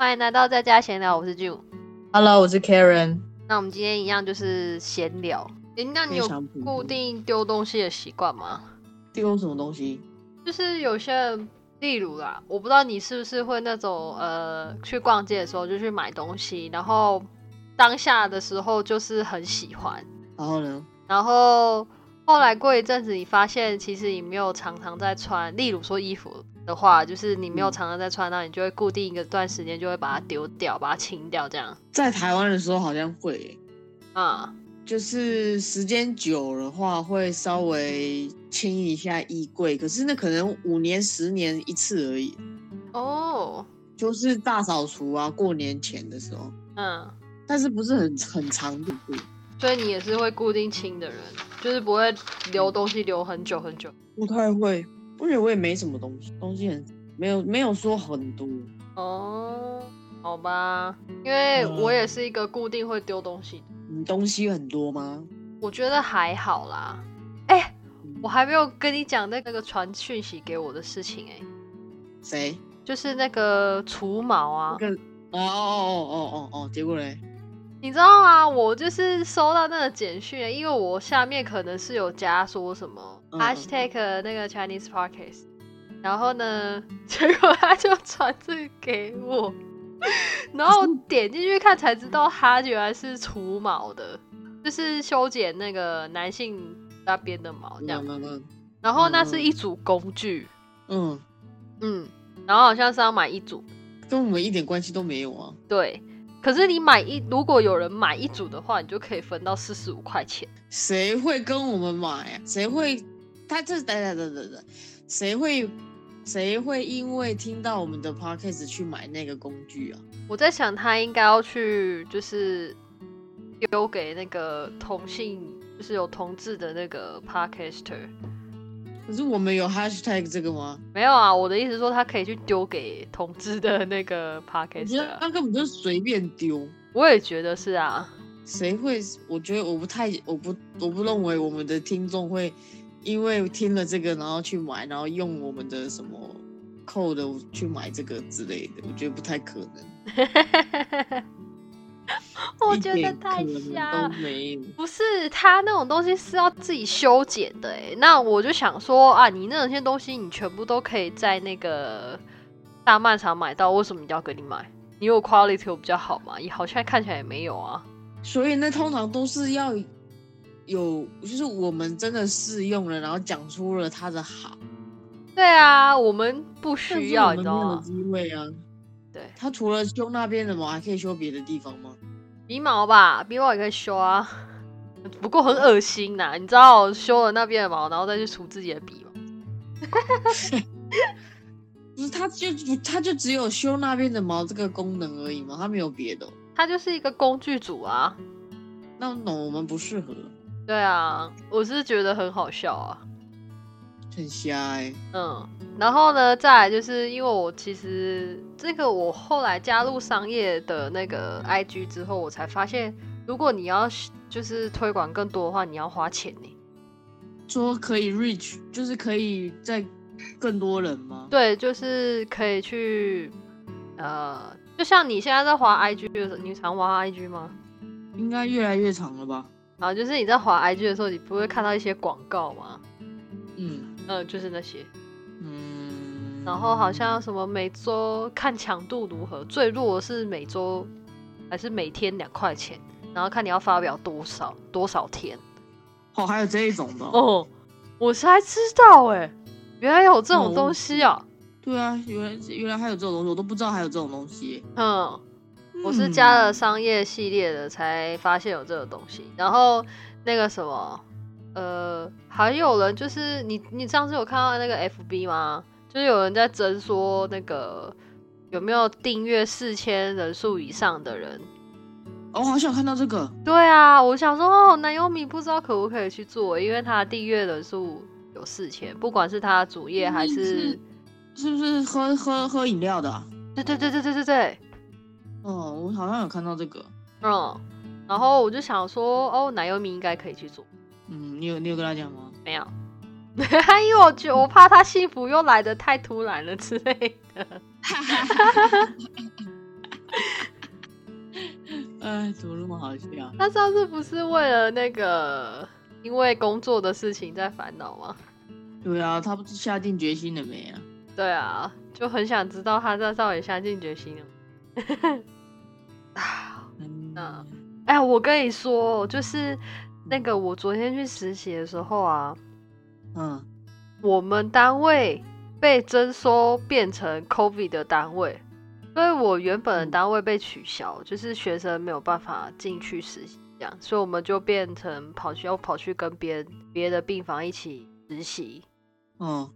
欢迎来到在家闲聊，我是 June。Hello，我是 Karen。那我们今天一样就是闲聊。诶，那你有非常普通固定丢东西的习惯吗？丢什么东西？就是有些人，例如啦，我不知道你是不是会那种呃，去逛街的时候就去买东西，然后当下的时候就是很喜欢，然后呢？然后后来过一阵子，你发现其实你没有常常在穿，例如说衣服的话，就是你没有嗯。常常在穿，那你就会固定一个段时间就会把它丢掉，把它清掉，这样。在台湾的时候好像会耶，啊、就是时间久的话会稍微清一下衣柜，可是那可能五年、十年一次而已，哦，就是大扫除啊，过年前的时候，嗯，但是不是很很长度。所以你也是会固定清的人，就是不会留东西留很久很久。不太会，而且我也没什么东西，东西很没有没有说很多。哦，好吧，因为嗯我也是一个固定会丢东西的，你东西很多吗？我觉得还好啦。哎、嗯我还没有跟你讲那个传讯息给我的事情哎、谁？就是那个除毛啊，跟哦哦哦哦哦哦，结果嘞？你知道吗？我就是收到那个简讯，因为我下面可能是有加说什么、嗯 hashtag 那个 Chinese podcast，然后呢，结果他就传这个给我，然后点进去看才知道他原来是除毛的，就是修剪那个男性那边的毛这样。嗯嗯然后那是一组工具，嗯，嗯，然后好像是要买一组，跟我们一点关系都没有啊。对。可是你买一，如果有人买一组的话，你就可以分到四十五块钱。谁会跟我们买啊？谁会？他这等等等等等，谁会？谁会因为听到我们的 podcast 去买那个工具啊？我在想，他应该要去，就是丢给那个同性，就是有同志的那个 podcaster。可是我们有 hashtag 这个吗？没有啊，我的意思是说，他可以去丢给同志的那个啊。那根本就是随便丢。我也觉得是啊，谁会？我觉得我不太，我不，我不认为我们的听众会因为听了这个，然后去买，然后用我们的什么 code 去买这个之类的。我觉得不太可能。我一觉得太瞎了。不是，他那种东西是要自己修剪的哎。那我就想说啊，你那些东西你全部都可以在那个大卖场买到，为什么一定要给你买？你有 quality 有比较好吗？也好像看起来也没有啊。所以那通常都是要有，就是我们真的试用了，然后讲出了它的好，对啊，我们不需要，你知道吗？机会啊。对，它除了修那边的毛，还可以修别的地方吗？鼻毛吧，鼻毛也可以修啊，不过很恶心呐。你知道修了那边的毛，然后再去除自己的鼻毛。不是，它就它就只有修那边的毛这个功能而已嘛，它没有别的哦。它就是一个工具组啊。那那我们不适合，对啊，我是觉得很好笑啊。很瞎哎、嗯，然后呢，再来就是因为我其实这个我后来加入商业的那个 IG 之后，我才发现，如果你要就是推广更多的话，你要花钱呢。说可以 reach，就是可以在更多人吗？对，就是可以去，呃，就像你现在在滑 IG 的时候，你常滑 IG 吗？应该越来越长了吧？啊，就是你在滑 IG 的时候，你不会看到一些广告吗？嗯嗯，就是那些。嗯。然后好像什么每周看强度如何，最弱的是每周还是每天两块钱，然后看你要发表多少多少天。哦，还有这一种的哦、哦，我才知道哎，原来有这种哦东西啊。对啊，原来原来还有这种东西，我都不知道还有这种东西。嗯，我是加了嗯商业系列的才发现有这个东西。然后那个什么，呃，还有人就是你你上次有看到那个 FB 吗？就是有人在争说那个有没有订阅四千人数以上的人。哦，我好想看到这个。对啊，我想说哦，南优米不知道可不可以去做，因为他的订阅人数有四千，不管是他的主页还是，是不是喝喝喝饮料的、啊？对对对对对对对，哦，我好像有看到这个。嗯，然后我就想说，哦，奶油米应该可以去做，嗯，你有你有跟他讲吗？没有，因为我觉得我怕他幸福又来的太突然了之类的。哎，怎么那么好笑？他上次不是为了那个因为工作的事情在烦恼吗？对啊，他不是下定决心了没啊？对啊，就很想知道他在到底下定决心了。啊，嗯，哎，我跟你说，就是那个我昨天去实习的时候啊，嗯，我们单位被征收变成 COVID 的单位，所以我原本的嗯。单位被取消，就是学生没有办法进去实习，这样，所以我们就变成跑去要跑去跟别人别的病房一起实习。嗯，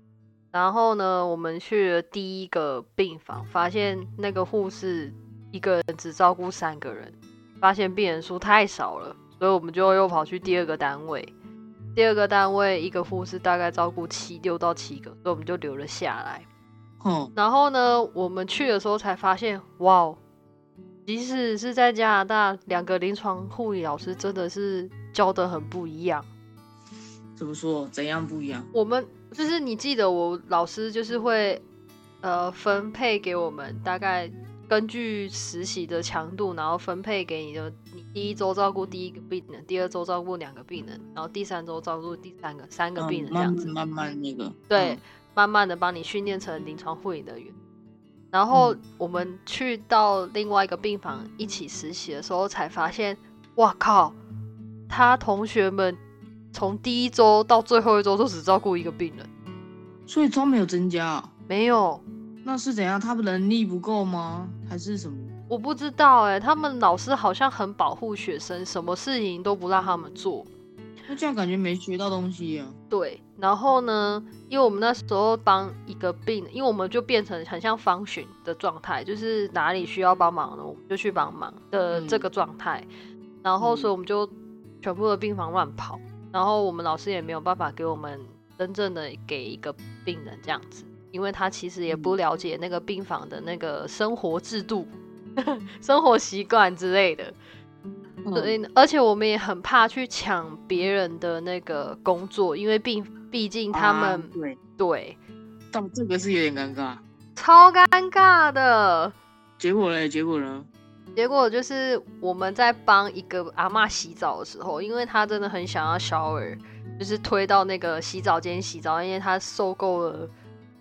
然后呢，我们去了第一个病房，发现那个护士一个人只照顾三个人，发现病人数太少了，所以我们就又跑去第二个单位。第二个单位一个护士大概照顾七六到七个，所以我们就留了下来。嗯，然后呢，我们去的时候才发现，哇哦，即使是在加拿大，两个临床护理老师真的是教的很不一样。怎么说？怎样不一样？我们就是你记得我老师就是会呃分配给我们大概根据实习的强度，然后分配给你的你第一周照顾第一个病人，第二周照顾两个病人，然后第三周照顾第三个三个嗯病人这样子。慢慢那个，对嗯，慢慢的帮你训练成临床护理人员。然后嗯我们去到另外一个病房一起实习的时候，才发现，哇靠，他同学们从第一周到最后一周都只照顾一个病人，所以都没有增加啊、没有，那是怎样？他们能力不够吗？还是什么？我不知道哎、他们老师好像很保护学生，什么事情都不让他们做。那这样感觉没学到东西啊。对，然后呢，因为我们那时候帮一个病，因为我们就变成很像方寻的状态，就是哪里需要帮忙呢，我们就去帮忙的嗯这个状态。然后，所以我们就全部的病房乱跑，然后我们老师也没有办法给我们真正的给一个病人这样子，因为他其实也不了解那个病房的那个生活制度、生活习惯之类的。所以，而且我们也很怕去抢别人的那个工作，因为毕毕竟他啊们、对，对但这个是有点尴尬。超尴尬的。结果嘞？结果呢？结果就是我们在帮一个阿妈洗澡的时候，因为她真的很想要 shower，就是推到那个洗澡间洗澡，因为她受够了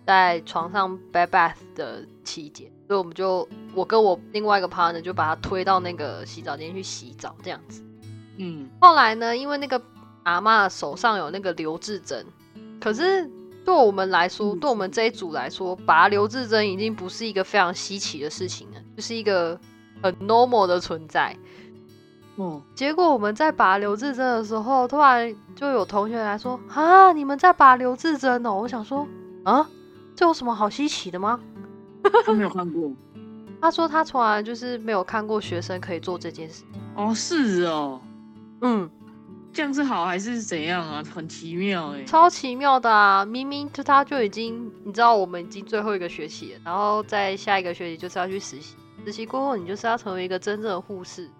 在床上 bed bath 的期间，所以我们就我跟我另外一个 partner 就把他推到那个洗澡间去洗澡，这样子。嗯，后来呢，因为那个阿妈手上有那个留置针，可是对我们来说，嗯对我们这一组来说，拔留置针已经不是一个非常稀奇的事情了，就是一个很 normal 的存在。哦，结果我们在拔留置针的时候，突然就有同学来说：“啊，你们在拔留置针哦！”我想说：“啊，这有什么好稀奇的吗他没有看过。”他说他从来就是没有看过学生可以做这件事。哦，是哦，嗯，这样是好还是怎样啊？很奇妙哎。超奇妙的啊！明明就他就已经，你知道我们已经最后一个学期了，然后在下一个学期就是要去实习，实习过后你就是要成为一个真正的护士，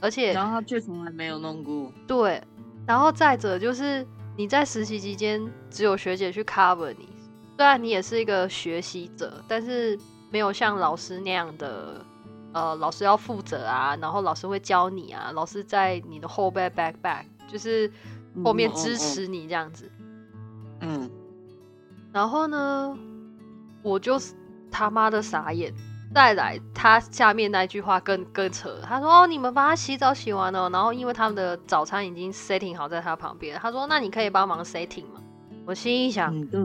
而且然后他却从来没有弄过。对，然后再者就是你在实习期间只有学姐去 cover 你，虽然你也是一个学习者，但是没有像老师那样的，呃，老师要负责啊，然后老师会教你啊，老师在你的后背 back back，就是后面嗯支持你这样子。嗯，然后呢，我就是他妈的傻眼。再来，他下面那句话更更扯，他说：“哦，你们帮他洗澡洗完了，然后因为他们的早餐已经 setting 好在他旁边，他说：那你可以帮忙 setting 吗？”我心里想，你到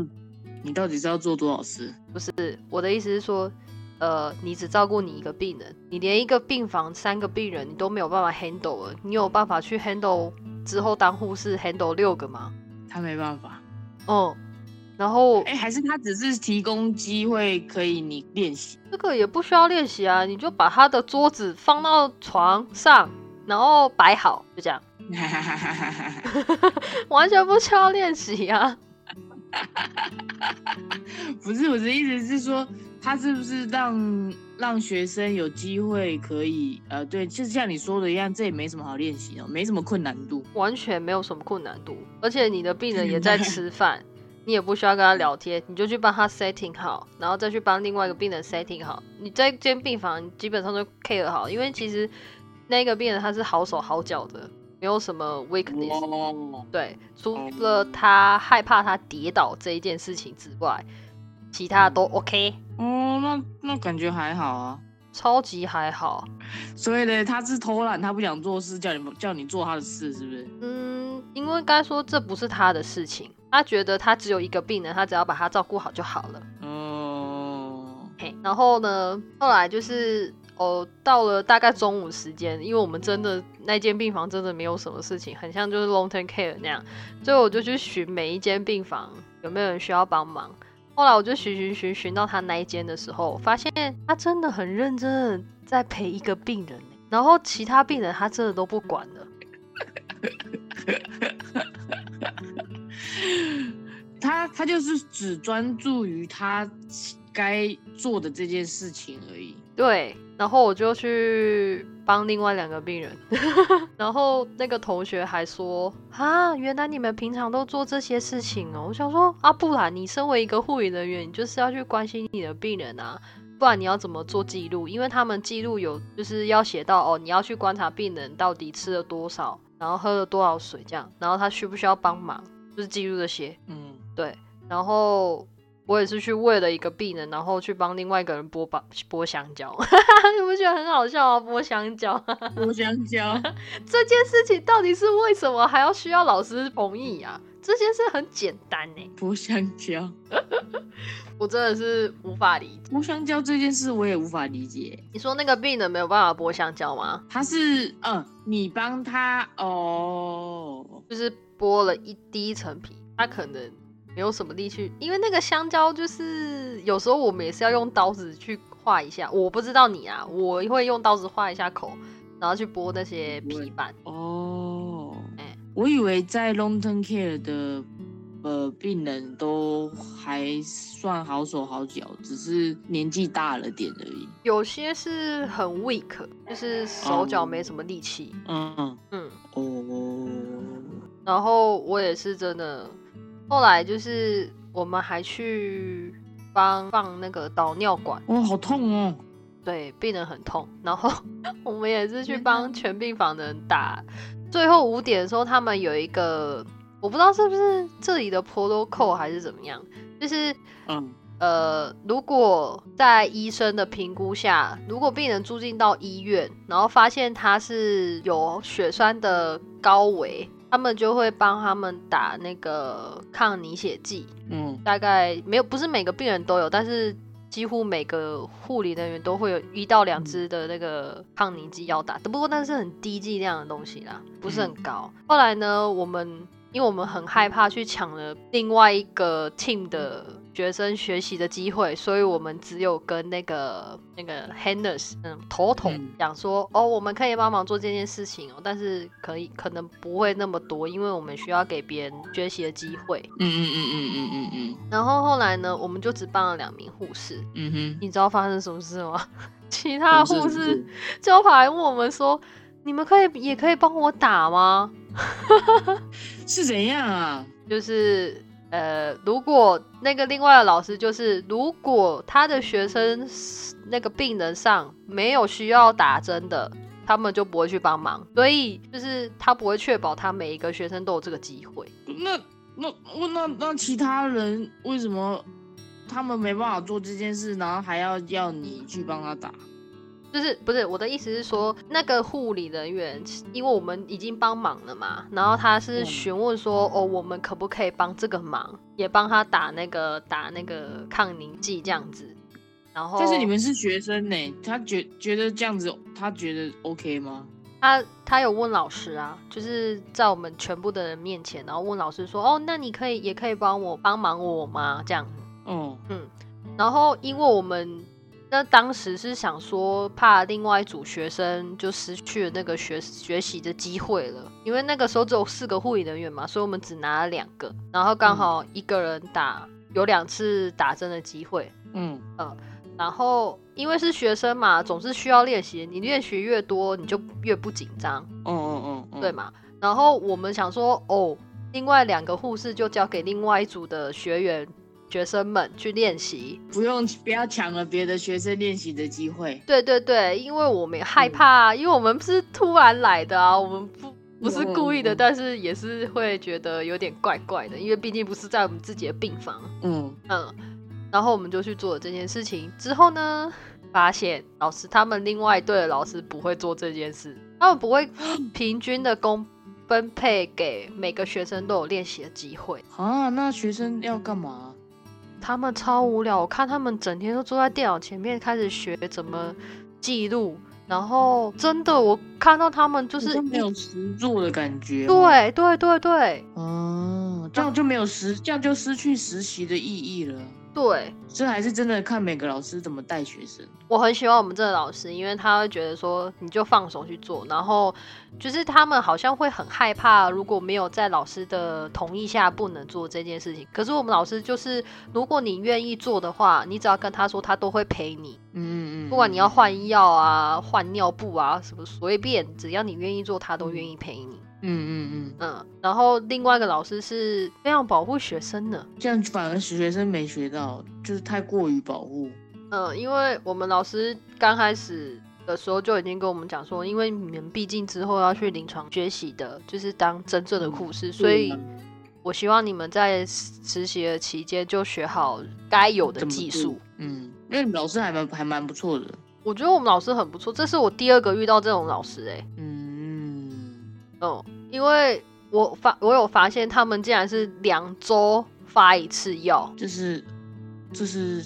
你到底是要做多少事？不是我的意思是说，呃，你只照顾你一个病人，你连一个病房三个病人你都没有办法 handle 了，你有办法去 handle 之后当护士 handle 六个吗？他没办法。嗯，然后哎、还是他只是提供机会可以你练习。这个也不需要练习啊，你就把他的桌子放到床上，然后摆好，就这样，完全不需要练习啊。不是我的意思是说，他是不是让让学生有机会可以呃，对，就是像你说的一样，这也没什么好练习哦，没什么困难度。完全没有什么困难度，而且你的病人也在吃饭，你也不需要跟他聊天，你就去帮他 setting 好，然后再去帮另外一个病人 setting 好。你在间病房基本上都 care 好，因为其实那个病人他是好手好脚的，没有什么 weakness。哦，对，除了他害怕他跌倒这一件事情之外，其他都 OK，哦，那那感觉还好啊。超级还好。所以呢，他是偷懒，他不想做事，叫你叫你做他的事，是不是？嗯，因为该说这不是他的事情，他觉得他只有一个病人，他只要把他照顾好就好了。嗯，嘿，然后呢，后来就是哦，到了大概中午时间，因为我们真的那间病房真的没有什么事情，很像就是 long term care 那样，所以我就去寻每一间病房有没有人需要帮忙。后来我就寻寻寻寻到他那一间的时候，发现他真的很认真的在陪一个病人，然后其他病人他真的都不管了。他他就是只专注于他该做的这件事情而已。对，然后我就去帮另外两个病人，然后那个同学还说啊，原来你们平常都做这些事情哦。我想说啊，不然你身为一个护理人员，你就是要去关心你的病人啊，不然你要怎么做记录？因为他们记录有就是要写到哦，你要去观察病人到底吃了多少，然后喝了多少水这样，然后他需不需要帮忙，就是记录这些。嗯，对，然后我也是去为了一个病人，然后去帮另外一个人剥把剥香蕉，你不觉得很好笑啊？剥香蕉 剥香蕉，这件事情到底是为什么还要需要老师同意啊？这件事很简单呢，剥香蕉，我真的是无法理解。剥香蕉这件事我也无法理解。你说那个病人没有办法剥香蕉吗？他是，嗯，你帮他哦，就是剥了一第一层皮，他可能没有什么力气，因为那个香蕉就是有时候我们也是要用刀子去划一下，我不知道你啊，我会用刀子划一下口，然后去剥那些皮板。哦，哎我以为在 long term care 的呃病人都还算好手好脚，只是年纪大了点而已。有些是很 weak，就是手脚没什么力气。嗯嗯嗯，哦，然后我也是真的，后来就是我们还去帮放那个导尿管，哇，好痛哦！对，病人很痛，然后 我们也是去帮全病房的人打。最后五点的时候，他们有一个，我不知道是不是这里的 protocol 还是怎么样，就是嗯呃，如果在医生的评估下，如果病人住进到医院，然后发现他是有血栓的高危，他们就会帮他们打那个抗凝血剂。嗯大概没有，不是每个病人都有，但是几乎每个护理人员都会有一到两支的那个抗凝剂要打。不过那是很低剂量的东西啦，不是很高。后来呢，我们因为我们很害怕去抢了另外一个 team 的学生学习的机会，所以我们只有跟那个那个 Hanners 嗯头头嗯讲说，哦，我们可以帮忙做这件事情哦，但是可以可能不会那么多，因为我们需要给别人学习的机会。嗯嗯嗯嗯嗯嗯嗯然后后来呢，我们就只帮了两名护士。嗯哼，你知道发生什么事吗？其他护士就跑来问我们说：“你们可以也可以帮我打吗 是怎样啊？？”就是呃，如果那个另外的老师就是，如果他的学生那个病人上没有需要打针的，他们就不会去帮忙。所以就是他不会确保他每一个学生都有这个机会。那那我那那其他人为什么他们没办法做这件事，然后还要要你去帮他打？就是不是我的意思是说，那个护理人员，因为我们已经帮忙了嘛，然后他是嗯询问说，哦，我们可不可以帮这个忙，也帮他打那个打那个抗凝剂这样子。然后，但是你们是学生呢，他觉觉得这样子，他觉得 OK 吗？他他有问老师啊，就是在我们全部的人面前，然后问老师说，哦，那你可以也可以帮我帮忙我吗？这样子。哦，然后因为我们那当时是想说，怕另外一组学生就失去了那个学学习的机会了，因为那个时候只有四个护理人员嘛，所以我们只拿了两个，然后刚好一个人打有两次打针的机会。嗯然后因为是学生嘛，总是需要练习，你练习越多，你就越不紧张，嗯嗯嗯，对？嘛？然后我们想说，哦，另外两个护士就交给另外一组的学员学生们去练习。不用不要抢了别的学生练习的机会。对对对，因为我们害怕，因为我们是突然来的啊，我们不不是故意的，但是也是会觉得有点怪怪的，因为毕竟不是在我们自己的病房。嗯，嗯，然后我们就去做了这件事情。之后呢，发现老师他们另外一队的老师不会做这件事，他们不会平均的公分配给每个学生都有练习的机会。啊，那学生要干嘛？他们超无聊，我看他们整天都坐在电脑前面开始学怎么记录，然后真的我看到他们就就是没有实做的感觉。，对对对对嗯，这样就没有实，这样就失去实习的意义了。对，这还是真的看每个老师怎么带学生。我很喜欢我们这个老师，因为他会觉得说你就放手去做，然后就是他们好像会很害怕，如果没有在老师的同意下不能做这件事情。可是我们老师就是，如果你愿意做的话，你只要跟他说，他都会陪你，嗯嗯嗯，不管你要换药啊、换尿布啊什么随便，只要你愿意做，他都愿意陪你。嗯嗯嗯，嗯，然后另外一个老师是非常保护学生的，这样反而学生没学到，就是太过于保护。嗯，因为我们老师刚开始的时候就已经跟我们讲说，因为你们毕竟之后要去临床学习的，就是当真正的护士，所以我希望你们在实习的期间就学好该有的技术。嗯，因为你们老师还蛮还蛮不错的。我觉得我们老师很不错，这是我第二个遇到这种老师、欸，嗯，嗯，因为我发我有发现他们竟然是两周发一次药，就是就是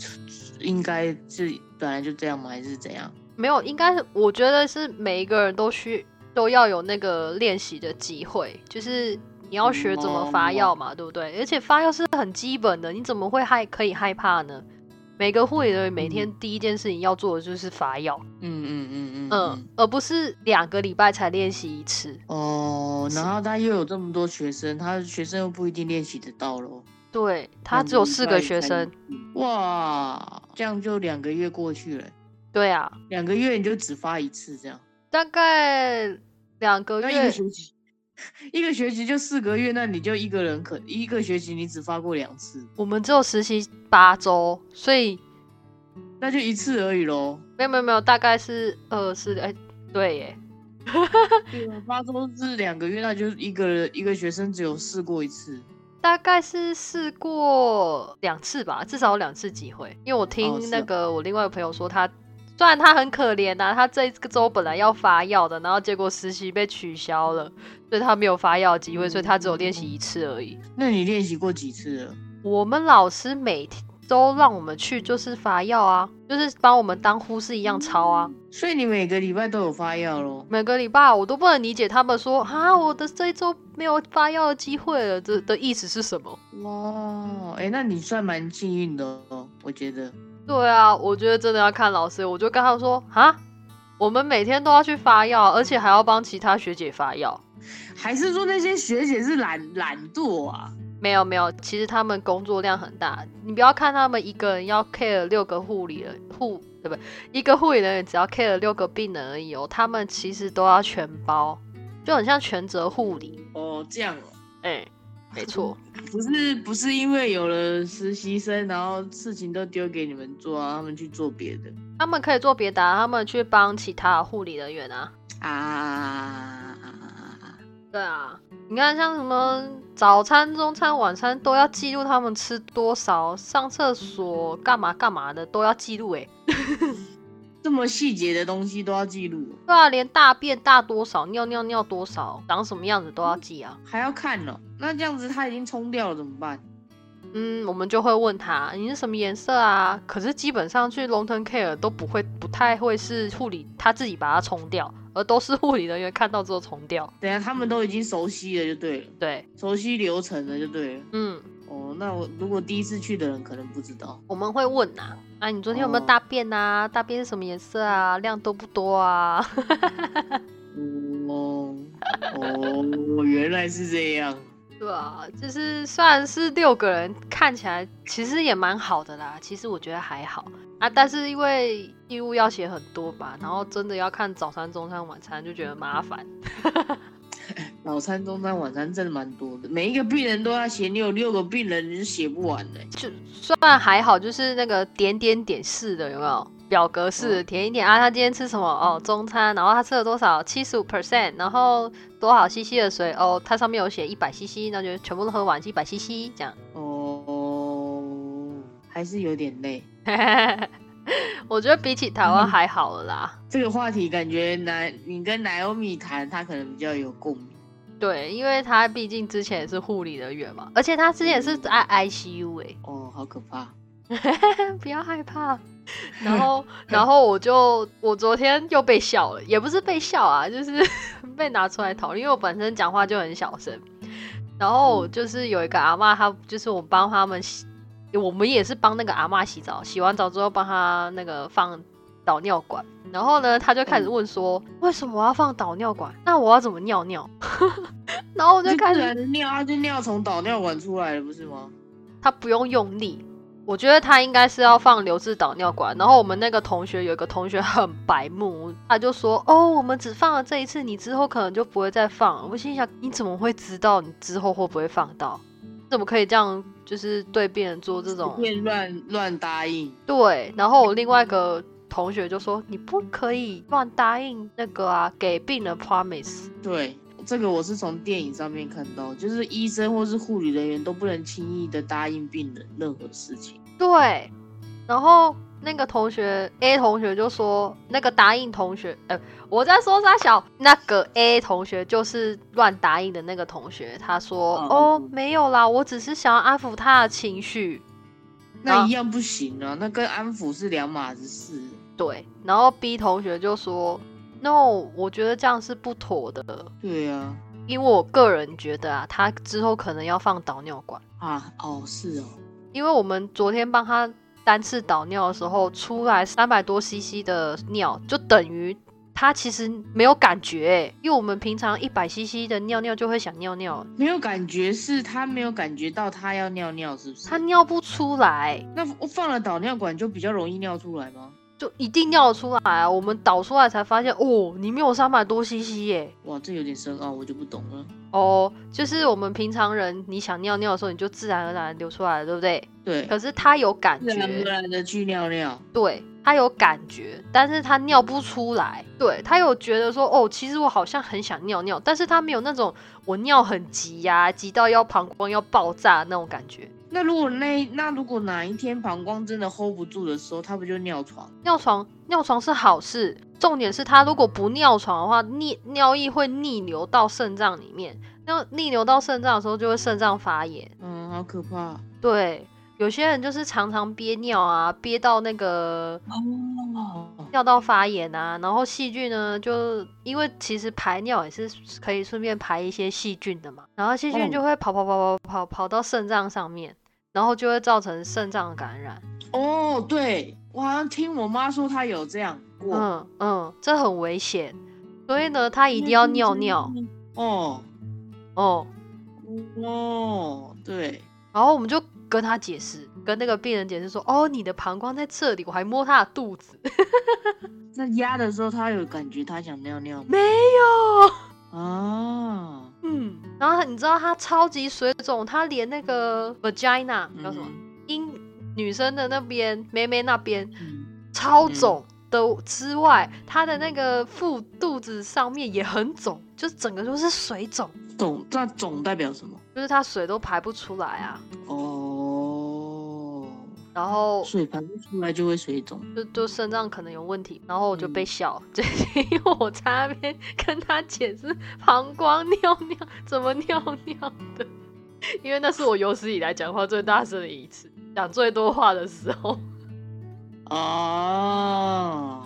应该是本来就这样吗？还是怎样？没有，应该是我觉得是每一个人都需都要有那个练习的机会，就是你要学怎么发药嘛，对不对？而且发药是很基本的，你怎么会害可以害怕呢？每个护理人员每天第一件事情要做的就是发药，嗯嗯嗯嗯嗯，而不是两个礼拜才练习一次。哦，然后他又有这么多学生，他的学生又不一定练习得到咯。对他只有四个学生，哇，这样就两个月过去了，对啊，两个月你就只发一次这样，大概两个月，一个学期就四个月，那你就一个人可一个学期你只发过两次，我们只有实习八周，所以那就一次而已喽。没有没有没有，大概是二是哎，对耶，对啊，八周是两个月，那就一个人一个学生只有试过一次。大概是试过两次吧，至少有两次机会。因为我哦听那个我另外一个朋友说他，虽然他很可怜呐、他这个周本来要发药的，然后结果实习被取消了，所以他没有发药的机会，所以他只有练习一次而已。那你练习过几次了？我们老师每天都让我们去就是发药啊，就是帮我们当护士一样抄啊。所以你每个礼拜都有发药咯。每个礼拜我都不能理解他们说啊，我的这一周没有发药的机会了，这的意思是什么？哇，哎、那你算蛮幸运的哦，我觉得。对啊，我觉得真的要看老师。我就跟他说啊，我们每天都要去发药，而且还要帮其他学姐发药。还是说那些学姐是懒懒惰啊？没有没有，其实他们工作量很大。你不要看他们一个人要 care 六个护理人护，对不对？一个护理人员只要 care 六个病人而已哦，他们其实都要全包，就很像全责护理。哦，这样哦，哎、没错，不是不是因为有了实习生，然后事情都丢给你们做啊，他们去做别的他们可以做别的、啊，他们去帮其他的护理人员啊。啊？对啊，你看像什么早餐、中餐、晚餐都要记录他们吃多少，上厕所干嘛干嘛的都要记录哎。这么细节的东西都要记录，对啊，连大便大多少、尿尿尿多少、长什么样子都要记啊。还要看哦。那这样子他已经冲掉了怎么办？嗯，我们就会问他你是什么颜色啊？可是基本上去 long term care 都不会，不太会是护理他自己把它冲掉，而都是护理人员看到之后冲掉。等一下他们都已经熟悉了就对了，对，熟悉流程了就对了。嗯，哦，那我如果第一次去的人可能不知道。我们会问呐、啊，你昨天有没有哦大便啊？大便是什么颜色啊？量多不多啊？哦哦，原来是这样。对啊，就是虽然是六个人，看起来其实也蛮好的啦。其实我觉得还好啊，但是因为义务要写很多吧，然后真的要看早餐、中餐、晚餐，就觉得麻烦。早餐、中餐、晚餐真的蛮多的，每一个病人都要写，你有六个病人你是写不完的。就算还好，就是那个点点点式的有没有？表格式的填一点啊，他今天吃什么？哦，中餐，然后他吃了多少？七十五 percent，然后多少 cc 的水？哦，它上面有写一百 cc，那就全部都喝完，一百 cc 这样。哦，还是有点累。我觉得比起台湾 还好了啦。这个话题感觉奶，你跟奶欧米谈，他可能比较有共鸣。对，因为他毕竟之前也是护理人员嘛，而且他之前是在 ICU 哎。哦，好可怕。不要害怕。然后，然后我就我昨天又被笑了，也不是被笑啊，就是 被拿出来讨论，因为我本身讲话就很小声。然后就是有一个阿妈，她就是我帮他们洗，我们也是帮那个阿妈洗澡，洗完澡之后帮她那个放导尿管。然后呢，他就开始问说，为什么我要放导尿管？那我要怎么尿尿？然后我就开始尿，他就尿从导尿管出来了，不是吗？他不用用力。我觉得他应该是要放留置导尿管，然后我们那个同学有一个同学很白目，他就说：“哦，我们只放了这一次，你之后可能就不会再放。”我心想：“你怎么会知道你之后会不会放到？怎么可以这样？就是对病人做这种乱乱答应？”对。然后我另外一个同学就说：“你不可以乱答应那个啊，给病人 promise。”对。这个我是从电影上面看到，就是医生或是护理人员都不能轻易的答应病人任何事情。对，然后那个同学 A 同学就说，那个答应同学，呃，我在说他小，那个 A 同学就是乱答应的那个同学，他说，哦，没有啦，我只是想要安抚他的情绪。那一样不行啊，那跟安抚是两码子事。对，然后 B 同学就说。no，我觉得这样是不妥的。对呀，因为我个人觉得啊，他之后可能要放导尿管啊。哦，是哦。因为我们昨天帮他单次导尿的时候，出来三百多 CC 的尿，就等于他其实没有感觉。因为我们平常一百 CC 的尿尿就会想尿尿，没有感觉是他没有感觉到他要尿尿，是不是？他尿不出来。那我放了导尿管就比较容易尿出来吗？就一定尿出来啊！我们导出来才发现，哦，里面有三百多 CC 耶！哇，这有点深奥，我就不懂了。哦，就是我们平常人，你想尿尿的时候，你就自然而然流出来了，对不对？对。可是他有感觉，自然而然的去尿尿。对，他有感觉，但是他尿不出来。对他有觉得说，哦，其实我好像很想尿尿，但是他没有那种我尿很急呀，急到要膀胱要爆炸那种感觉。那如果那那如果哪一天膀胱真的 hold 不住的时候，他不就尿床？尿床尿床是好事，重点是他如果不尿床的话，逆尿液会逆流到肾脏里面，那逆流到肾脏的时候就会肾脏发炎。嗯，好可怕。对，有些人就是常常憋尿啊，憋到那个尿道发炎啊，然后细菌呢，就因为其实排尿也是可以顺便排一些细菌的嘛，然后细菌就会跑跑跑跑跑跑到肾脏上面。然后就会造成肾脏感染。哦，对我好像听我妈说她有这样过。嗯嗯，这很危险，所以呢，她一定要尿尿。哦哦哦，对。然后我们就跟她解释，跟那个病人解释说：“哦，你的膀胱在这里。”我还摸她的肚子。那压的时候，他有感觉他想尿尿没有啊。嗯，然后你知道他超级水肿，他连那个 vagina 叫什么阴女生的那边妹妹那边超肿的之外，他的那个腹肚子上面也很肿，就整个都是水肿。肿，那肿代表什么？就是他水都排不出来啊。然后水排不出来就会水肿，就就肾脏可能有问题，然后我就被笑，就因为我在那边跟他解释膀胱尿尿怎么尿尿的，因为那是我有史以来讲话最大声的一次，讲最多话的时候。啊，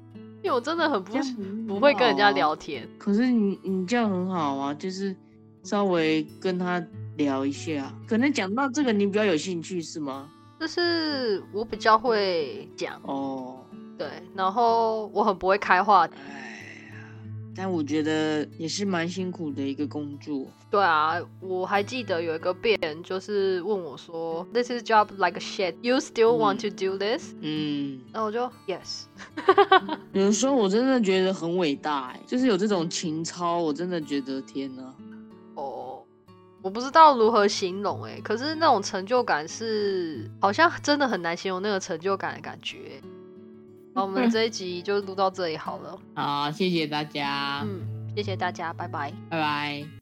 因为我真的很不不会跟人家聊天，可是你你这样很好啊，就是稍微跟他聊一下，可能讲到这个你比较有兴趣是吗？就是我比较会讲哦，对，然后我很不会开话。哎呀，但我觉得也是蛮辛苦的一个工作。对啊，我还记得有一个病人就是问我说，This is job like a shit. You still want to do this？嗯，然后我就 Yes。有时候我真的觉得很伟大，哎，就是有这种情操，我真的觉得天哪。哦，我不知道如何形容，哎，可是那种成就感是好像真的很难形容那个成就感的感觉。好我们这一集就录到这里好了。好，谢谢大家。嗯，谢谢大家，拜拜，拜拜。